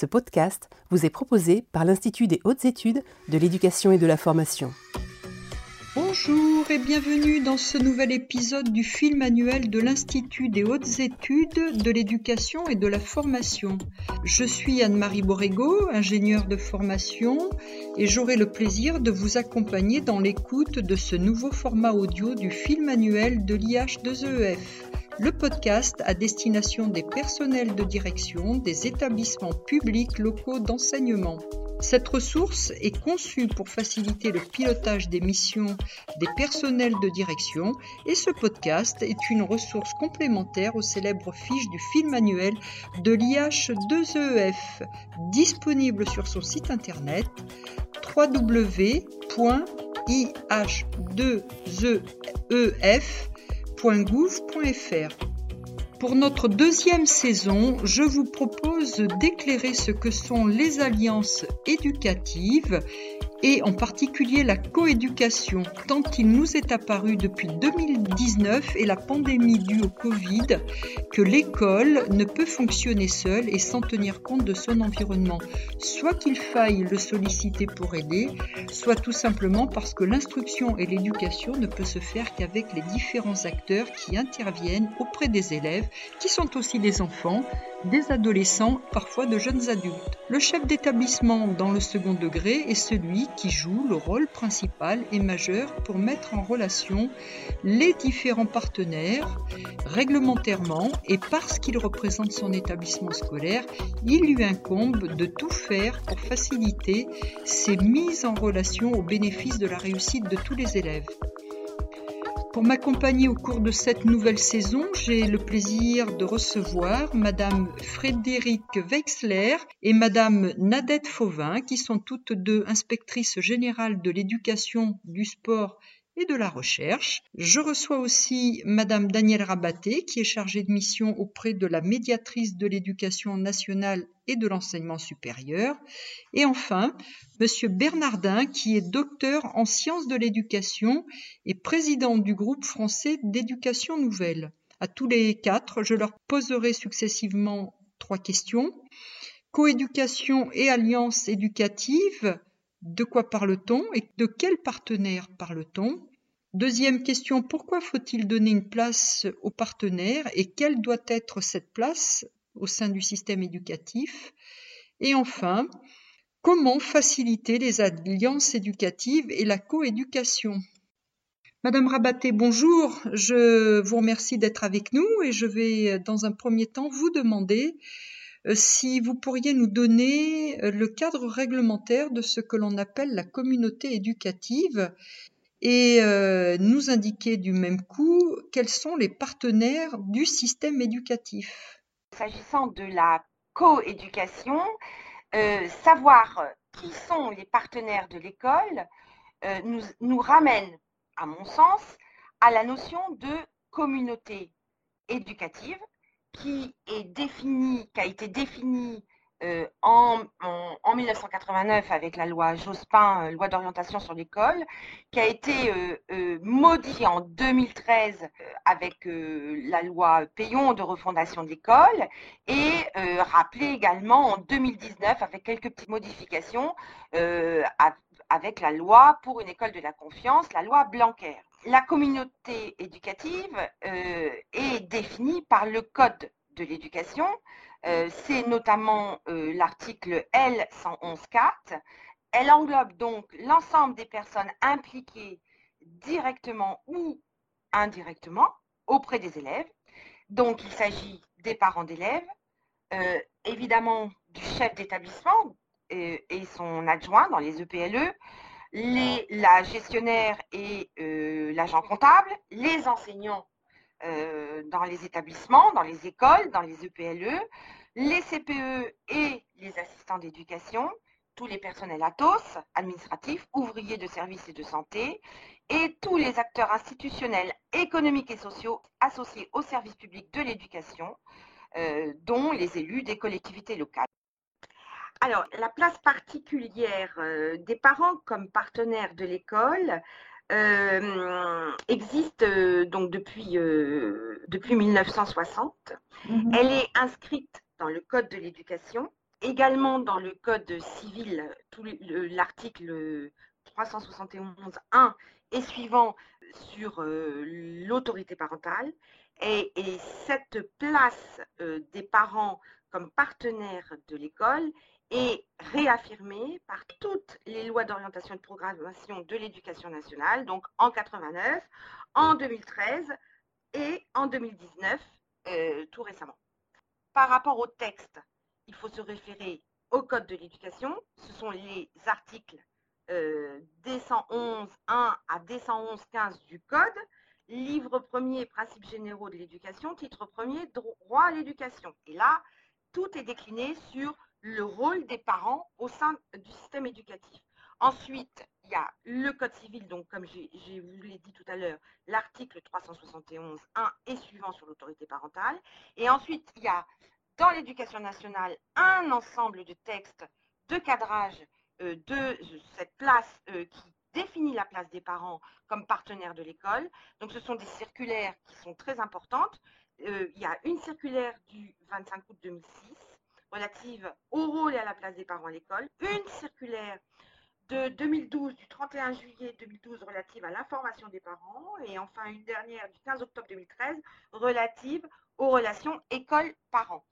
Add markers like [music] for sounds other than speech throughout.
Ce podcast vous est proposé par l'Institut des hautes études de l'éducation et de la formation. Bonjour et bienvenue dans ce nouvel épisode du film annuel de l'Institut des hautes études de l'éducation et de la formation. Je suis Anne-Marie Borrego, ingénieure de formation, et j'aurai le plaisir de vous accompagner dans l'écoute de ce nouveau format audio du film annuel de l'IH2EF le podcast à destination des personnels de direction des établissements publics locaux d'enseignement. Cette ressource est conçue pour faciliter le pilotage des missions des personnels de direction et ce podcast est une ressource complémentaire aux célèbres fiches du film annuel de l'IH2EF, disponible sur son site internet www.ih2ef pour notre deuxième saison, je vous propose d'éclairer ce que sont les alliances éducatives et en particulier la coéducation, tant il nous est apparu depuis 2019 et la pandémie due au Covid que l'école ne peut fonctionner seule et sans tenir compte de son environnement, soit qu'il faille le solliciter pour aider, soit tout simplement parce que l'instruction et l'éducation ne peut se faire qu'avec les différents acteurs qui interviennent auprès des élèves, qui sont aussi des enfants, des adolescents, parfois de jeunes adultes. Le chef d'établissement dans le second degré est celui qui joue le rôle principal et majeur pour mettre en relation les différents partenaires réglementairement et parce qu'il représente son établissement scolaire, il lui incombe de tout faire pour faciliter ces mises en relation au bénéfice de la réussite de tous les élèves. Pour m'accompagner au cours de cette nouvelle saison, j'ai le plaisir de recevoir Madame Frédérique Wexler et Madame Nadette Fauvin, qui sont toutes deux inspectrices générales de l'éducation, du sport et de la recherche. Je reçois aussi Madame Danielle Rabaté, qui est chargée de mission auprès de la médiatrice de l'éducation nationale de l'enseignement supérieur. Et enfin, Monsieur Bernardin, qui est docteur en sciences de l'éducation et président du groupe français d'éducation nouvelle. À tous les quatre, je leur poserai successivement trois questions. Coéducation et alliance éducative, de quoi parle-t-on et de quel partenaire parle-t-on? Deuxième question, pourquoi faut-il donner une place aux partenaires et quelle doit être cette place au sein du système éducatif Et enfin, comment faciliter les alliances éducatives et la coéducation? Madame Rabaté, bonjour. Je vous remercie d'être avec nous et je vais dans un premier temps vous demander euh, si vous pourriez nous donner euh, le cadre réglementaire de ce que l'on appelle la communauté éducative et euh, nous indiquer du même coup quels sont les partenaires du système éducatif. S'agissant de la coéducation, savoir qui sont les partenaires de l'école nous, nous ramène, à mon sens, à la notion de communauté éducative qui est défini, qui a été défini euh, en, 1989 avec la loi Jospin, euh, loi d'orientation sur l'école, qui a été euh, modifiée en 2013 avec la loi Payon de refondation d'école et rappelée également en 2019 avec quelques petites modifications avec la loi pour une école de la confiance, la loi Blanquer la communauté éducative est définie par le Code de l'éducation. Euh, c'est notamment euh, l'article L111.4. Elle englobe donc l'ensemble des personnes impliquées directement ou indirectement auprès des élèves. Donc, il s'agit des parents d'élèves, évidemment du chef d'établissement et son adjoint dans les EPLE, les, la gestionnaire et euh, l'agent comptable, les enseignants euh, dans les établissements, dans les écoles, dans les EPLE, les CPE et les assistants d'éducation, tous les personnels ATOS, administratifs, ouvriers de services et de santé, et tous les acteurs institutionnels, économiques et sociaux associés au service public de l'éducation, euh, dont les élus des collectivités locales. Alors, la place particulière euh, des parents comme partenaires de l'école euh, existe euh, donc depuis, depuis 1960. Mhm. Elle est inscrite dans le Code de l'éducation également dans le code civil, l'article 371.1 et suivant sur l'autorité parentale. Et, cette place des parents comme partenaires de l'école est réaffirmée par toutes les lois d'orientation et de programmation de l'éducation nationale, donc en 89, en 2013 et en 2019, euh, tout récemment. Par rapport au texte, il faut se référer au Code de l'éducation. Ce sont les articles euh, D111.1 à D111.15 du Code. Livre premier, principes généraux de l'éducation. Titre premier, droit à l'éducation. Et là, tout est décliné sur le rôle des parents au sein du système éducatif. Ensuite, il y a le Code civil, donc comme je vous l'ai dit tout à l'heure, l'article 371.1 et suivant sur l'autorité parentale. Et ensuite, il y a dans l'éducation nationale un ensemble de textes de cadrage euh, de cette place euh, qui définit la place des parents comme partenaires de l'école. Donc ce sont des circulaires qui sont très importantes. Euh, il y a une circulaire du 25 août 2006 relative au rôle et à la place des parents à l'école, une circulaire de 2012, du 31 juillet 2012 relative à l'information des parents, et enfin une dernière du 15 octobre 2013 relative aux relations école-parents.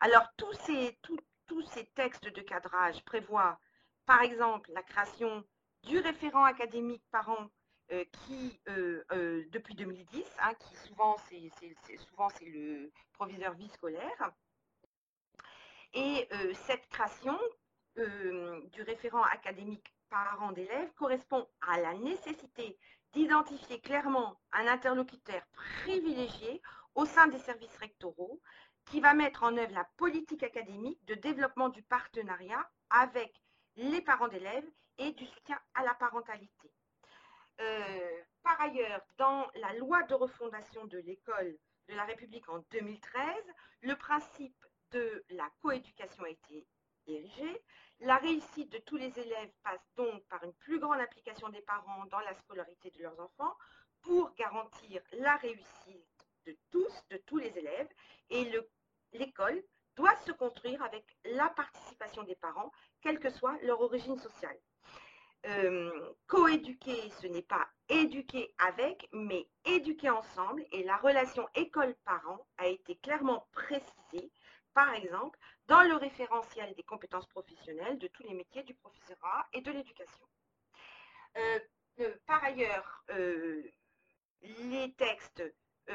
Alors tous ces, tous ces textes de cadrage prévoient par exemple la création du référent académique parent euh, qui, euh, euh, depuis 2010, hein, qui souvent c'est souvent c'est le proviseur vie scolaire, et euh, cette création euh, du référent académique parent d'élèves correspond à la nécessité d'identifier clairement un interlocuteur privilégié au sein des services rectoraux qui va mettre en œuvre la politique académique de développement du partenariat avec les parents d'élèves et du soutien à la parentalité. Euh, par ailleurs, dans la loi de refondation de l'école de la République en 2013, le principe de la coéducation a été érigée. La réussite de tous les élèves passe donc par une plus grande implication des parents dans la scolarité de leurs enfants pour garantir la réussite de tous, de tous les élèves. Et l'école doit se construire avec la participation des parents, quelle que soit leur origine sociale. Euh, coéduquer, ce n'est pas éduquer avec, mais éduquer ensemble. Et la relation école-parent a été clairement précisée par exemple, dans le référentiel des compétences professionnelles de tous les métiers du professorat et de l'éducation. Euh, euh, par ailleurs, euh, les textes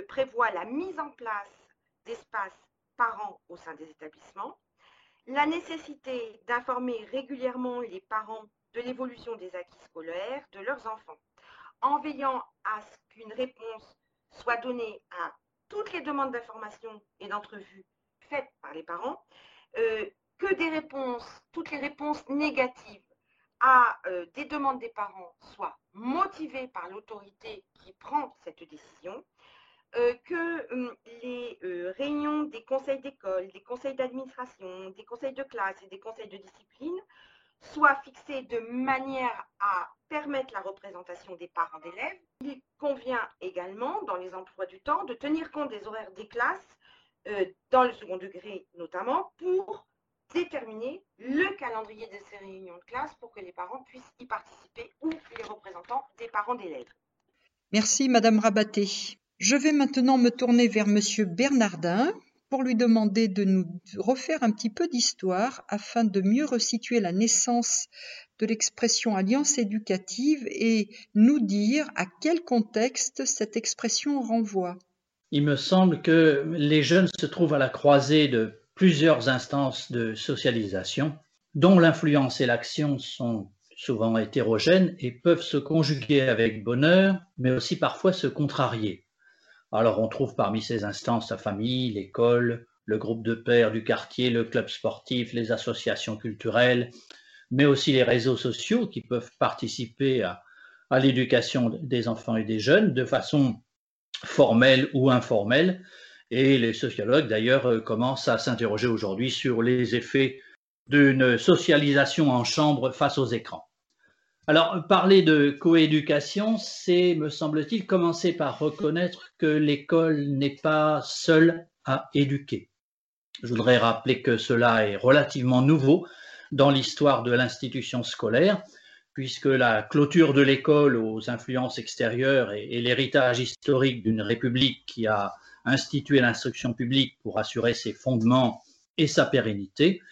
prévoient la mise en place d'espaces parents au sein des établissements, la nécessité d'informer régulièrement les parents de l'évolution des acquis scolaires de leurs enfants, en veillant à ce qu'une réponse soit donnée à toutes les demandes d'information et d'entrevue faites par les parents, euh, que des réponses, toutes les réponses négatives à euh, des demandes des parents soient motivées par l'autorité qui prend cette décision, euh, que hum, les réunions des conseils d'école, des conseils d'administration, des conseils de classe et des conseils de discipline soient fixées de manière à permettre la représentation des parents d'élèves. Il convient également, dans les emplois du temps, de tenir compte des horaires des classes euh, dans le second degré notamment, pour déterminer le calendrier de ces réunions de classe pour que les parents puissent y participer ou les représentants des parents d'élèves. Merci Madame Rabaté. Je vais maintenant me tourner vers Monsieur Bernardin pour lui demander de nous refaire un petit peu d'histoire afin de mieux resituer la naissance de l'expression alliance éducative et nous dire à quel contexte cette expression renvoie. Il me semble que les jeunes se trouvent à la croisée de plusieurs instances de socialisation, dont l'influence et l'action sont souvent hétérogènes et peuvent se conjuguer avec bonheur, mais aussi parfois se contrarier. Alors on trouve parmi ces instances la famille, l'école, le groupe de pères du quartier, le club sportif, les associations culturelles, mais aussi les réseaux sociaux qui peuvent participer à, à l'éducation des enfants et des jeunes de façon formelle ou informelle. Et les sociologues, d'ailleurs, euh, commencent à s'interroger aujourd'hui sur les effets d'une socialisation en chambre face aux écrans. Alors, parler de coéducation, c'est, me semble-t-il, commencer par reconnaître que l'école n'est pas seule à éduquer. Je voudrais rappeler que cela est relativement nouveau dans l'histoire de l'institution scolaire, puisque la clôture de l'école aux influences extérieures et, l'héritage historique d'une république qui a institué l'instruction publique pour assurer ses fondements et sa pérennité,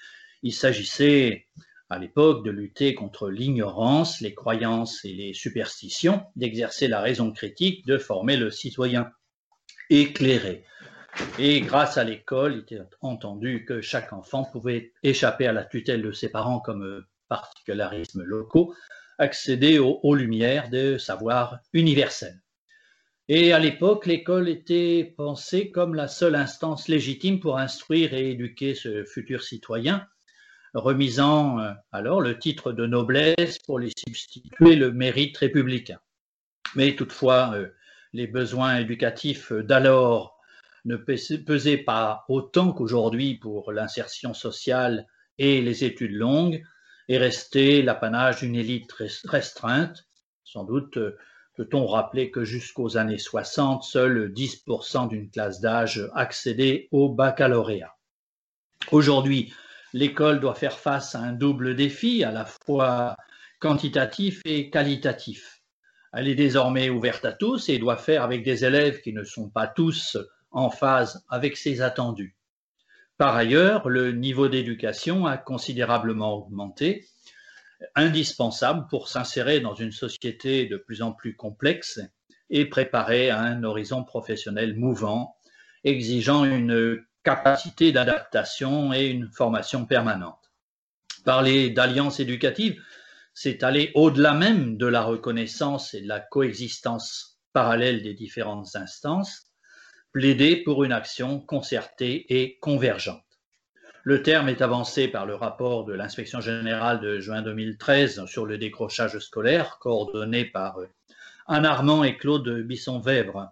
il s'agissait à l'époque de lutter contre l'ignorance, les croyances et les superstitions, d'exercer la raison critique, de former le citoyen éclairé. Et grâce à l'école, il était entendu que chaque enfant pouvait échapper à la tutelle de ses parents comme particularismes locaux, accéder aux, lumières de savoir universel. Et à l'époque, l'école était pensée comme la seule instance légitime pour instruire et éduquer ce futur citoyen, remisant euh, alors le titre de noblesse pour lui substituer le mérite républicain. Mais toutefois, euh, les besoins éducatifs d'alors ne pesait pas autant qu'aujourd'hui pour l'insertion sociale et les études longues et restait l'apanage d'une élite restreinte. Sans doute euh, peut-on rappeler que jusqu'aux années 60, seuls 10% d'une classe d'âge accédait au baccalauréat. Aujourd'hui, l'école doit faire face à un double défi, à la fois quantitatif et qualitatif. Elle est désormais ouverte à tous et doit faire avec des élèves qui ne sont pas tous en phase avec ses attendus. Par ailleurs, le niveau d'éducation a considérablement augmenté, indispensable pour s'insérer dans une société de plus en plus complexe et préparer à un horizon professionnel mouvant, exigeant une capacité d'adaptation et une formation permanente. Parler d'alliance éducative, c'est aller au-delà même de la reconnaissance et de la coexistence parallèle des différentes instances, plaider pour une action concertée et convergente. Le terme est avancé par le rapport de l'inspection générale de juin 2013 sur le décrochage scolaire, coordonné par Anne Armand et Claude Bisson-Vèvre,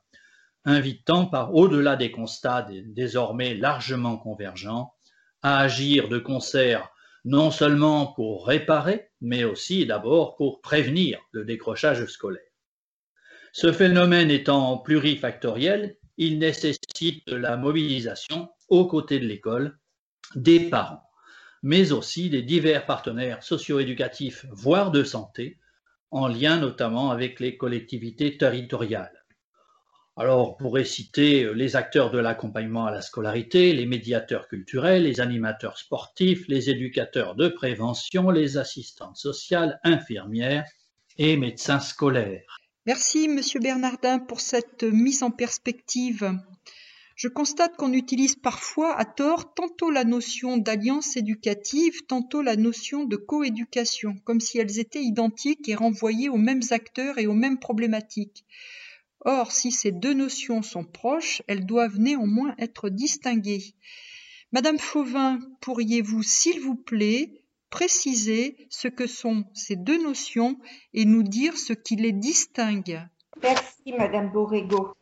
invitant par au-delà des constats désormais largement convergents à agir de concert non seulement pour réparer, mais aussi d'abord pour prévenir le décrochage scolaire. Ce phénomène étant plurifactoriel, il nécessite la mobilisation aux côtés de l'école des parents, mais aussi des divers partenaires socio-éducatifs, voire de santé, en lien notamment avec les collectivités territoriales. Alors, on pourrait citer les acteurs de l'accompagnement à la scolarité, les médiateurs culturels, les animateurs sportifs, les éducateurs de prévention, les assistantes sociales, infirmières et médecins scolaires. Merci, Monsieur Bernardin, pour cette mise en perspective. Je constate qu'on utilise parfois à tort tantôt la notion d'alliance éducative, tantôt la notion de coéducation, comme si elles étaient identiques et renvoyées aux mêmes acteurs et aux mêmes problématiques. Or, si ces deux notions sont proches, elles doivent néanmoins être distinguées. Madame Fauvin, pourriez-vous, s'il vous plaît, préciser ce que sont ces deux notions et nous dire ce qui les distingue. Merci, Madame Borrego.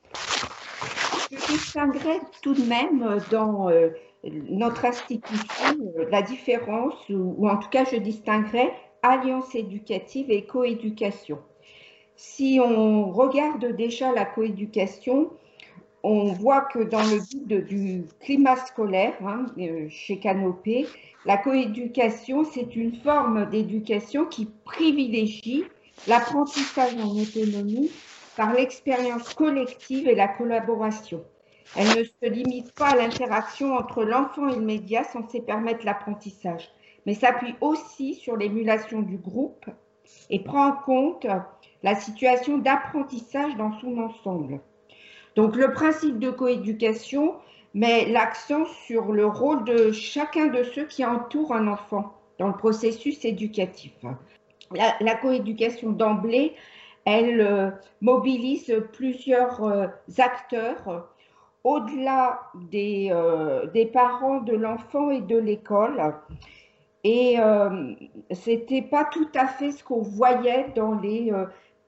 Je distinguerai tout de même dans euh, notre institution euh, la différence, ou, en tout cas je distinguerai alliance éducative et coéducation. Si on regarde déjà la coéducation, on voit que dans le guide du climat scolaire hein, euh, chez Canopé, la coéducation, c'est une forme d'éducation qui privilégie l'apprentissage en autonomie par l'expérience collective et la collaboration. Elle ne se limite pas à l'interaction entre l'enfant et le média censé permettre l'apprentissage, mais s'appuie aussi sur l'émulation du groupe et prend en compte la situation d'apprentissage dans son ensemble. Donc le principe de coéducation met l'accent sur le rôle de chacun de ceux qui entourent un enfant dans le processus éducatif. La, coéducation d'emblée, elle euh, mobilise plusieurs euh, acteurs au-delà euh, des, parents de l'enfant et de l'école. Et ce n'était pas tout à fait ce qu'on voyait dans les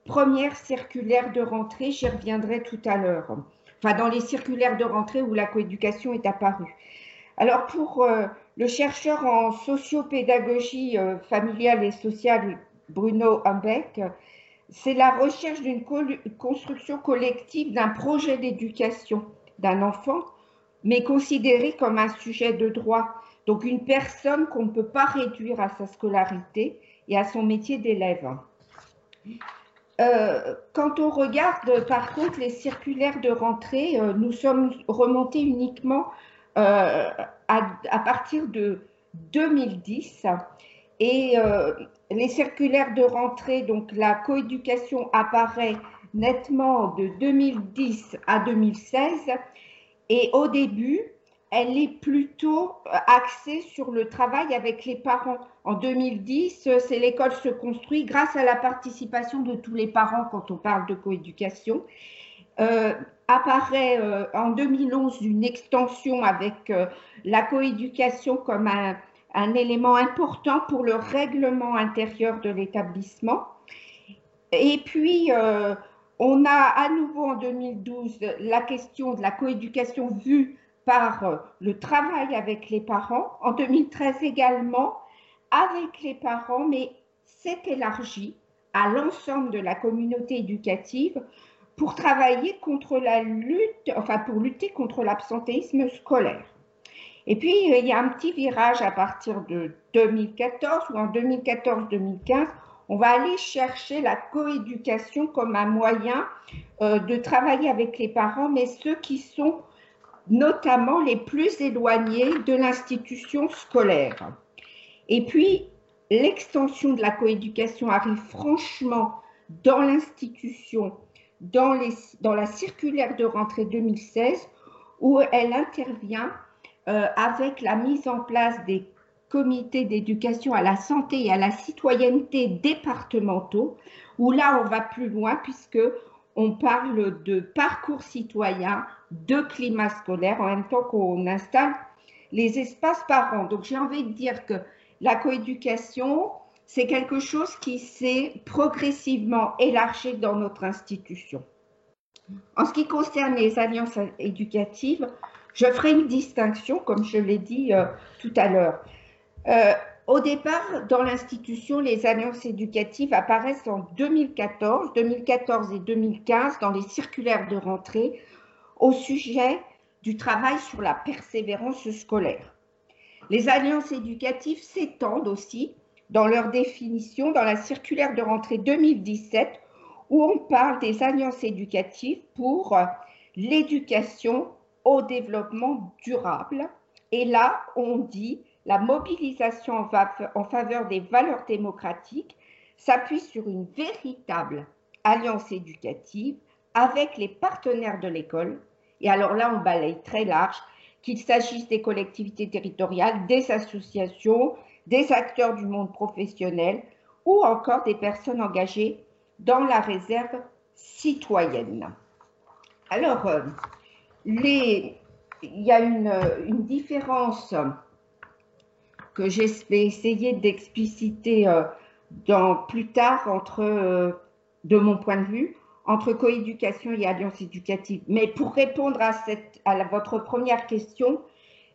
premières circulaires de rentrée, j'y reviendrai tout à l'heure enfin dans les circulaires de rentrée où la coéducation est apparue. Alors pour euh, le chercheur en sociopédagogie euh, familiale et sociale Bruno Humbeck, c'est la recherche d'une construction collective d'un projet d'éducation d'un enfant mais considéré comme un sujet de droit, donc une personne qu'on ne peut pas réduire à sa scolarité et à son métier d'élève. Euh, quand on regarde par contre les circulaires de rentrée, euh, nous sommes remontés uniquement euh, à, partir de 2010 et les circulaires de rentrée, donc la coéducation apparaît nettement de 2010 à 2016 et au début, elle est plutôt euh, axée sur le travail avec les parents. En 2010, euh, c'est l'école se construit grâce à la participation de tous les parents quand on parle de coéducation. Euh, apparaît en 2011 une extension avec la coéducation comme un, élément important pour le règlement intérieur de l'établissement. Et puis, on a à nouveau en 2012 la question de la coéducation vue par euh, le travail avec les parents. En 2013 également, avec les parents, mais c'est élargi à l'ensemble de la communauté éducative pour travailler contre la lutte, enfin pour lutter contre l'absentéisme scolaire. Et puis, il y a un petit virage à partir de 2014 ou en 2014-2015 on va aller chercher la coéducation comme un moyen euh, de travailler avec les parents, mais ceux qui sont notamment les plus éloignés de l'institution scolaire. Et puis, l'extension de la coéducation arrive franchement dans l'institution, dans, la circulaire de rentrée 2016, où elle intervient euh, avec la mise en place des comités d'éducation à la santé et à la citoyenneté départementaux, où là on va plus loin puisque on parle de parcours citoyen, de climat scolaire, en même temps qu'on installe les espaces parents. Donc j'ai envie de dire que la coéducation, c'est quelque chose qui s'est progressivement élargi dans notre institution. En ce qui concerne les alliances éducatives, je ferai une distinction, comme je l'ai dit euh, tout à l'heure. Euh, au départ, dans l'institution, les alliances éducatives apparaissent en 2014, 2014 et 2015 dans les circulaires de rentrée au sujet du travail sur la persévérance scolaire. Les alliances éducatives s'étendent aussi dans leur définition dans la circulaire de rentrée 2017 où on parle des alliances éducatives pour l'éducation au développement durable. Et là, on dit la mobilisation en faveur des valeurs démocratiques s'appuie sur une véritable alliance éducative avec les partenaires de l'école. Et alors là, on balaye très large, qu'il s'agisse des collectivités territoriales, des associations, des acteurs du monde professionnel ou encore des personnes engagées dans la réserve citoyenne. Alors, euh, il y a une, une différence que je vais essayer d'expliciter euh, plus tard entre, euh, de mon point de vue, entre coéducation et alliance éducative. Mais pour répondre à, votre première question,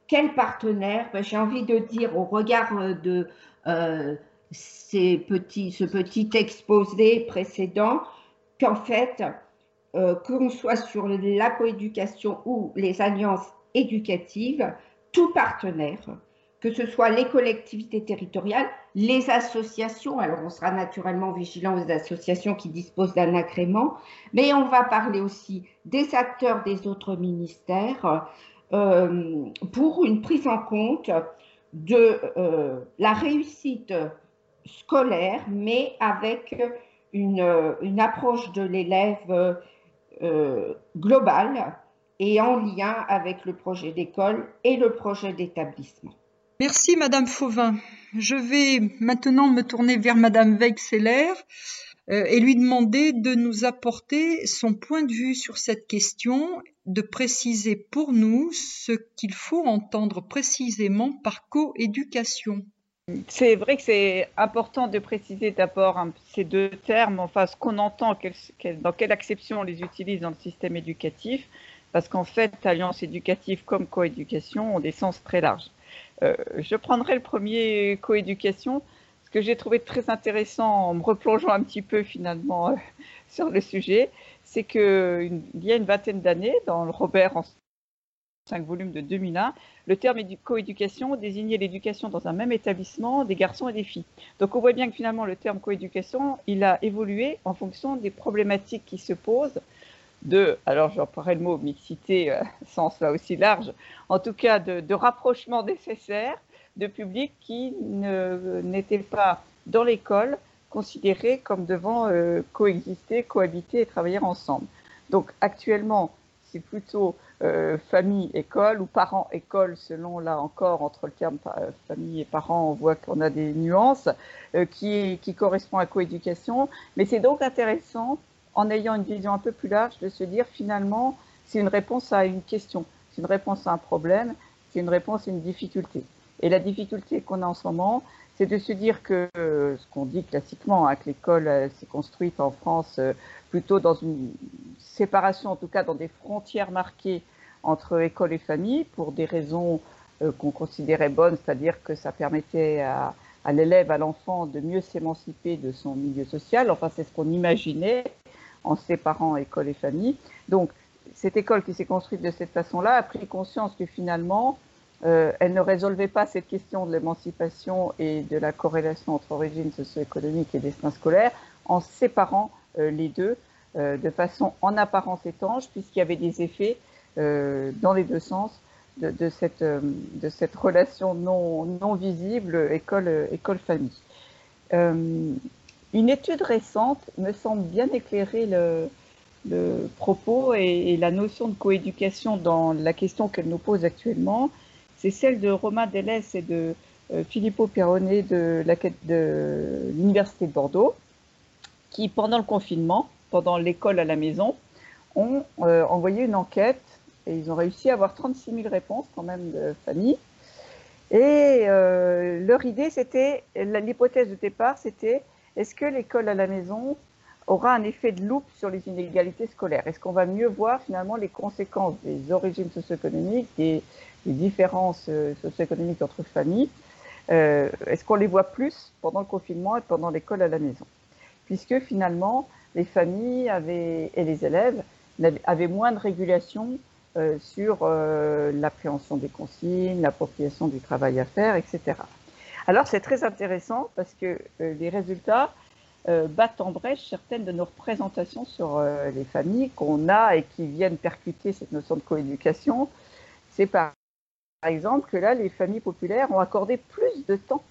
quel partenaire ben, J'ai envie de dire au regard euh, de euh, ce petit exposé précédent qu'en fait, euh, qu'on soit sur la coéducation ou les alliances éducatives, tout partenaire que ce soit les collectivités territoriales, les associations, alors on sera naturellement vigilant aux associations qui disposent d'un agrément, mais on va parler aussi des acteurs des autres ministères euh, pour une prise en compte de euh, la réussite scolaire, mais avec une, approche de l'élève euh, globale et en lien avec le projet d'école et le projet d'établissement. Merci Madame Fauvin. Je vais maintenant me tourner vers Madame Weixeller euh, et lui demander de nous apporter son point de vue sur cette question, de préciser pour nous ce qu'il faut entendre précisément par coéducation. C'est vrai que c'est important de préciser d'abord ces deux termes, enfin ce qu'on entend, dans quelle acception on les utilise dans le système éducatif, parce qu'en fait, alliance éducative comme coéducation ont des sens très larges. Euh, je prendrai le premier coéducation. Ce que j'ai trouvé très intéressant en me replongeant un petit peu finalement euh, [laughs] sur le sujet, c'est qu'il y a une vingtaine d'années, dans le Robert 5 volumes de 2001, le terme coéducation désignait l'éducation dans un même établissement des garçons et des filles. Donc on voit bien que finalement le terme coéducation, il a évolué en fonction des problématiques qui se posent de, alors j'emploierai le mot mixité, euh, [laughs] sens là aussi large, en tout cas de, rapprochement nécessaire de publics qui n'étaient pas dans l'école considérés comme devant euh, coexister, cohabiter et travailler ensemble. Donc actuellement, c'est plutôt euh, famille-école ou parents-école, selon là encore entre le terme euh, famille et parents, on voit qu'on a des nuances qui, qui correspondent à coéducation. Mais c'est donc intéressant, en ayant une vision un peu plus large, de se dire finalement, c'est une réponse à une question, c'est une réponse à un problème, c'est une réponse à une difficulté. Et la difficulté qu'on a en ce moment, c'est de se dire que ce qu'on dit classiquement, hein, que l'école s'est construite en France euh, plutôt dans une séparation, en tout cas dans des frontières marquées entre école et famille, pour des raisons euh, qu'on considérait bonnes, c'est-à-dire que ça permettait à l'élève, à l'enfant, de mieux s'émanciper de son milieu social. Enfin, c'est ce qu'on imaginait en séparant école et famille. Donc, cette école qui s'est construite de cette façon-là a pris conscience que finalement, euh, elle ne résolvait pas cette question de l'émancipation et de la corrélation entre origine socio-économique et destin scolaire en séparant euh, les deux euh, de façon en apparence étanche, puisqu'il y avait des effets dans les deux sens de, cette, relation non visible école-famille. Une étude récente me semble bien éclairer le, propos et, la notion de coéducation dans la question qu'elle nous pose actuellement c'est celle de Romain Delès et de euh, Filippo de l'Université de, Bordeaux, qui, pendant le confinement, pendant l'école à la maison, ont euh, envoyé une enquête et ils ont réussi à avoir 36 000 réponses quand même de familles. Et euh, leur idée, c'était, l'hypothèse de départ, c'était est-ce que l'école à la maison aura un effet de loupe sur les inégalités scolaires? Est-ce qu'on va mieux voir finalement les conséquences des origines socio-économiques, des, différences euh, socio-économiques entre familles, euh, est-ce qu'on les voit plus pendant le confinement et pendant l'école à la maison? Puisque finalement, les familles et les élèves avaient moins de régulation euh, sur l'appréhension des consignes, l'appropriation du travail à faire, etc. Alors c'est très intéressant parce que les résultats battent en brèche certaines de nos représentations sur les familles qu'on a et qui viennent percuter cette notion de coéducation. C'est par exemple, que là, les familles populaires ont accordé plus de temps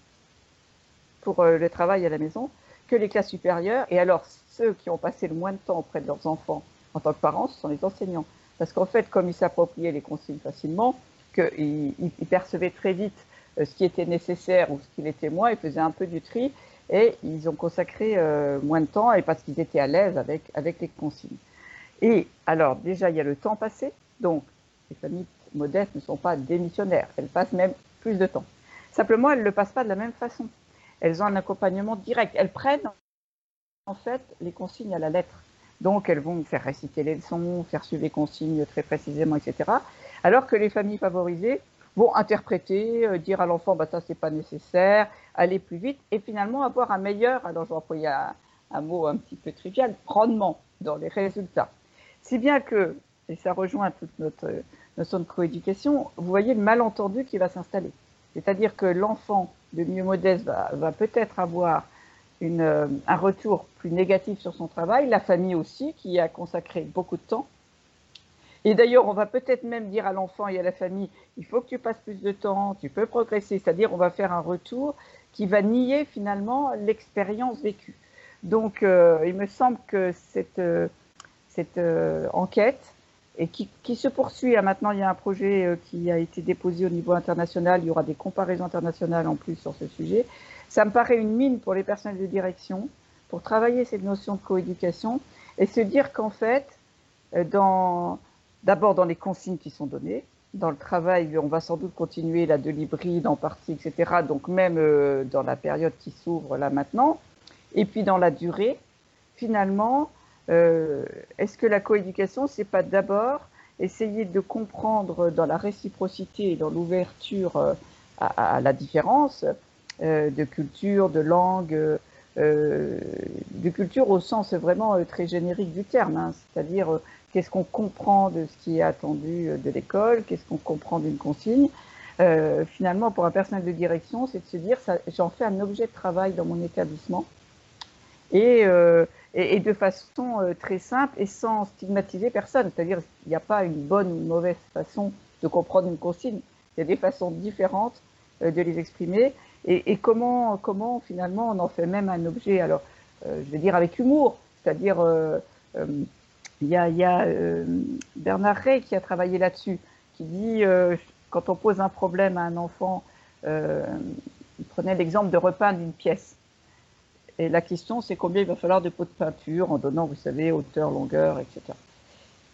pour euh, le travail à la maison que les classes supérieures. Et alors, ceux qui ont passé le moins de temps auprès de leurs enfants en tant que parents, ce sont les enseignants. Parce qu'en fait, comme ils s'appropriaient les consignes facilement, qu'ils ils percevaient très vite euh, ce qui était nécessaire ou ce qui l'était moins, ils faisaient un peu du tri et ils ont consacré euh, moins de temps et parce qu'ils étaient à l'aise avec, avec les consignes. Et alors, déjà, il y a le temps passé, donc les familles modestes ne sont pas démissionnaires. Elles passent même plus de temps. Simplement, elles ne le passent pas de la même façon. Elles ont un accompagnement direct. Elles prennent en fait les consignes à la lettre. Donc, elles vont faire réciter les leçons, faire suivre les consignes très précisément, etc. Alors que les familles favorisées vont interpréter, euh, dire à l'enfant, bah, ça, c'est pas nécessaire, aller plus vite, et finalement avoir un meilleur, alors je vais employer un, un mot un petit peu trivial, rendement dans les résultats. Si bien que, et ça rejoint toute notre notion de coéducation, vous voyez le malentendu qui va s'installer. C'est-à-dire que l'enfant de mieux modeste va, peut-être avoir euh, un retour plus négatif sur son travail, la famille aussi, qui a consacré beaucoup de temps. Et d'ailleurs, on va peut-être même dire à l'enfant et à la famille, il faut que tu passes plus de temps, tu peux progresser. C'est-à-dire, on va faire un retour qui va nier finalement l'expérience vécue. Donc, euh, il me semble que cette, euh, cette enquête et qui, se poursuit. Ah, maintenant, il y a un projet euh, qui a été déposé au niveau international. Il y aura des comparaisons internationales en plus sur ce sujet. Ça me paraît une mine pour les personnels de direction pour travailler cette notion de coéducation et se dire qu'en fait, euh, dans, d'abord dans les consignes qui sont données, dans le travail, on va sans doute continuer la de en partie, etc. Donc même euh, dans la période qui s'ouvre là maintenant, et puis dans la durée, finalement, euh, est-ce que la coéducation, c'est pas d'abord essayer de comprendre dans la réciprocité et dans l'ouverture euh, à, la différence de culture, de langue, de culture au sens vraiment très générique du terme, hein, c'est-à-dire qu'est-ce qu'on comprend de ce qui est attendu de l'école, qu'est-ce qu'on comprend d'une consigne? Euh, finalement, pour un personnel de direction, c'est de se dire, j'en fais un objet de travail dans mon établissement et, euh, de façon euh, très simple et sans stigmatiser personne. C'est-à-dire, il n'y a pas une bonne ou une mauvaise façon de comprendre une consigne. Il y a des façons différentes euh, de les exprimer et, comment, comment finalement on en fait même un objet? Alors, euh, je vais dire avec humour, c'est-à-dire, il y a, a Bernard Rey qui a travaillé là-dessus, qui dit quand on pose un problème à un enfant, euh, il prenait l'exemple de repeindre une pièce. Et la question, c'est combien il va falloir de pots de peinture en donnant, vous savez, hauteur, longueur, etc.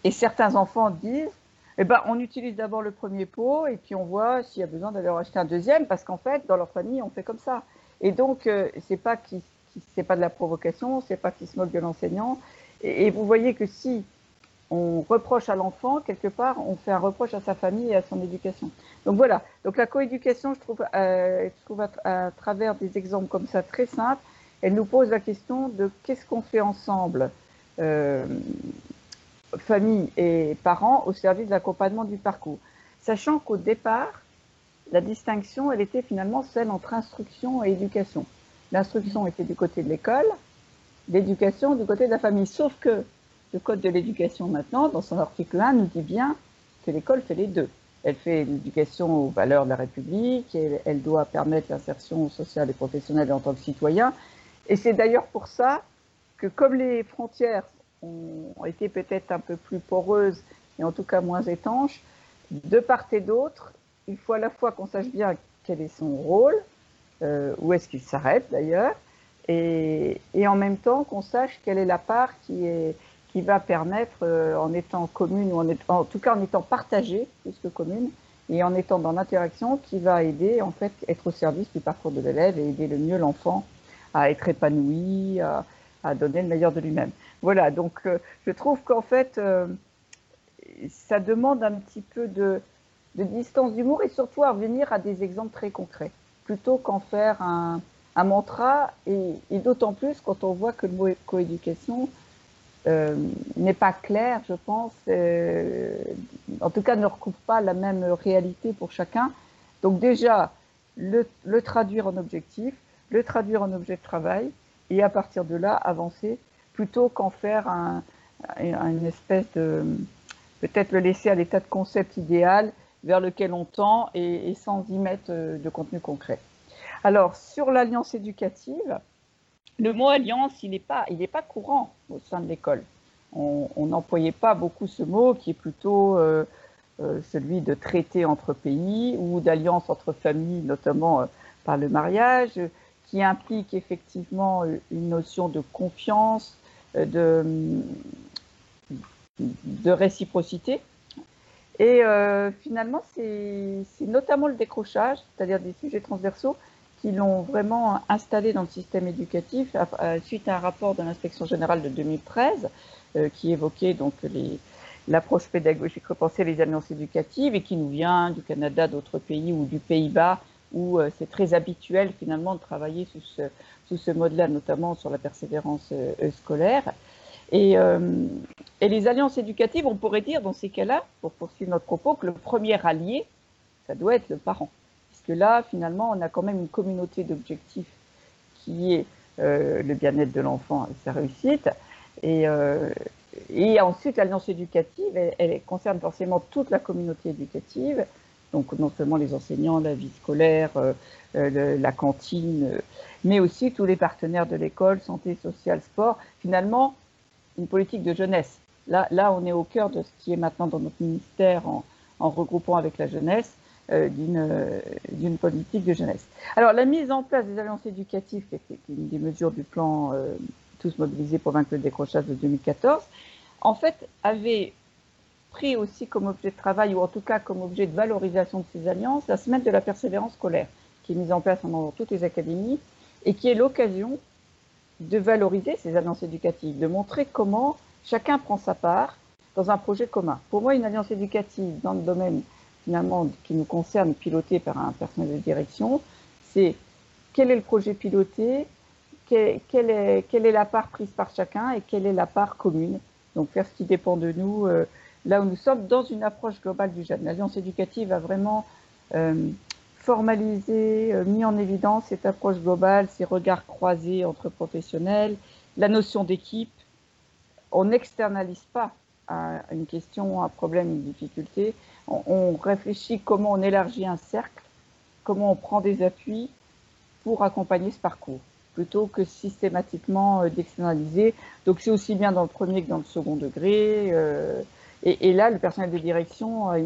Et certains enfants disent, eh ben, on utilise d'abord le premier pot et puis on voit s'il y a besoin d'aller acheter un deuxième parce qu'en fait, dans leur famille, on fait comme ça. Et donc, euh, c'est pas pas de la provocation, c'est pas qu'ils se moquent de l'enseignant. Et, vous voyez que si on reproche à l'enfant, quelque part, on fait un reproche à sa famille et à son éducation. Donc voilà, donc la coéducation, je trouve, euh, à, travers des exemples comme ça très simples, elle nous pose la question de qu'est-ce qu'on fait ensemble, euh, famille et parents, au service de l'accompagnement du parcours. Sachant qu'au départ, la distinction, elle était finalement celle entre instruction et éducation. L'instruction était du côté de l'école, l'éducation du côté de la famille. Sauf que le Code de l'éducation maintenant, dans son article 1, nous dit bien que l'école fait les deux. Elle fait l'éducation aux valeurs de la République, et elle doit permettre l'insertion sociale et professionnelle en tant que citoyen. Et c'est d'ailleurs pour ça que comme les frontières ont été peut-être un peu plus poreuses et en tout cas moins étanches, de part et d'autre, il faut à la fois qu'on sache bien quel est son rôle, euh, où est-ce qu'il s'arrête d'ailleurs, et, en même temps qu'on sache quelle est la part qui va permettre, euh, en étant commune ou en, tout cas en étant partagée plus que commune, et en étant dans l'interaction, qui va aider en fait être au service du parcours de l'élève et aider le mieux l'enfant à être épanoui, à, à, donner le meilleur de lui-même. Voilà, donc euh, je trouve qu'en fait, euh, ça demande un petit peu de, de distance d'humour et surtout à revenir à des exemples très concrets, plutôt qu'en faire un, un mantra, et, et d'autant plus quand on voit que le mot coéducation euh, n'est pas clair, je pense, euh, en tout cas ne recouvre pas la même réalité pour chacun. Donc déjà, le, le, traduire en objectif, le traduire en objet de travail, et à partir de là, avancer, plutôt qu'en faire un, une espèce de... peut-être le laisser à l'état de concept idéal vers lequel on tend et, et sans y mettre euh, de contenu concret. Alors, sur l'alliance éducative, le mot alliance, il n'est pas, il pas courant au sein de l'école. On n'employait pas beaucoup ce mot qui est plutôt euh, euh, celui de traité entre pays ou d'alliance entre familles, notamment euh, par le mariage, qui implique effectivement une notion de confiance, de, de réciprocité. Et finalement, c'est notamment le décrochage, c'est-à-dire des sujets transversaux, qui l'ont vraiment installé dans le système éducatif suite à un rapport de l'inspection générale de 2013 euh, qui évoquait donc l'approche pédagogique repensée les alliances éducatives et qui nous vient du Canada, d'autres pays ou du Pays-Bas où euh, c'est très habituel finalement de travailler sous ce, mode-là, notamment sur la persévérance euh, scolaire. Et, et, les alliances éducatives, on pourrait dire dans ces cas-là, pour poursuivre notre propos, que le premier allié, ça doit être le parent que là, finalement, on a quand même une communauté d'objectifs qui est euh, le bien-être de l'enfant et sa réussite. Et, euh, ensuite, l'alliance éducative, elle, concerne forcément toute la communauté éducative, donc non seulement les enseignants, la vie scolaire, euh, la cantine, mais aussi tous les partenaires de l'école, santé, sociale, sport. Finalement, une politique de jeunesse. Là, là, on est au cœur de ce qui est maintenant dans notre ministère en, regroupant avec la jeunesse d'une politique de jeunesse. Alors, la mise en place des alliances éducatives, qui est une des mesures du plan euh, Tous mobilisés pour vaincre le décrochage de 2014, en fait, avait pris aussi comme objet de travail, ou en tout cas comme objet de valorisation de ces alliances, la semaine de la persévérance scolaire, qui est mise en place dans toutes les académies, et qui est l'occasion de valoriser ces alliances éducatives, de montrer comment chacun prend sa part dans un projet commun. Pour moi, une alliance éducative dans le domaine finalement qui nous concerne, piloté par un personnel de direction, c'est quel est le projet piloté, quelle est, la part prise par chacun et quelle est la part commune Donc faire ce qui dépend de nous, euh, là où nous sommes, dans une approche globale du jeune. L'Alliance éducative a vraiment euh, formalisé, euh, mis en évidence cette approche globale, ces regards croisés entre professionnels, la notion d'équipe. On n'externalise pas une question, un problème, une difficulté. On, réfléchit comment on élargit un cercle, comment on prend des appuis pour accompagner ce parcours plutôt que systématiquement euh, d'externaliser. Donc c'est aussi bien dans le premier que dans le second degré. Euh, et, là, le personnel de direction a,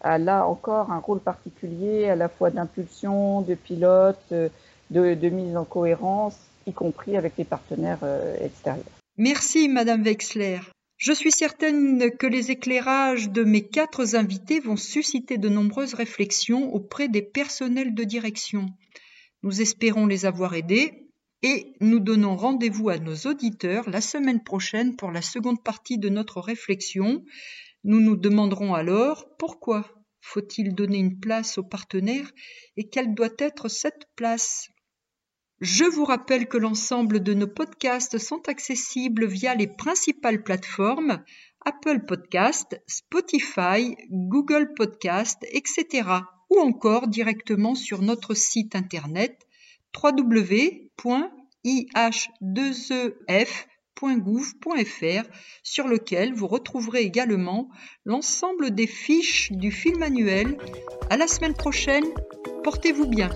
a, là encore un rôle particulier à la fois d'impulsion, de pilote, euh, de, de, mise en cohérence, y compris avec les partenaires extérieurs. Merci, Madame Wexler. Je suis certaine que les éclairages de mes quatre invités vont susciter de nombreuses réflexions auprès des personnels de direction. Nous espérons les avoir aidés et nous donnons rendez-vous à nos auditeurs la semaine prochaine pour la seconde partie de notre réflexion. Nous nous demanderons alors pourquoi faut-il donner une place aux partenaires et quelle doit être cette place je vous rappelle que l'ensemble de nos podcasts sont accessibles via les principales plateformes Apple Podcast, Spotify, Google Podcast, etc. ou encore directement sur notre site internet www.ih2ef.gouv.fr sur lequel vous retrouverez également l'ensemble des fiches du film annuel. À la semaine prochaine, portez-vous bien.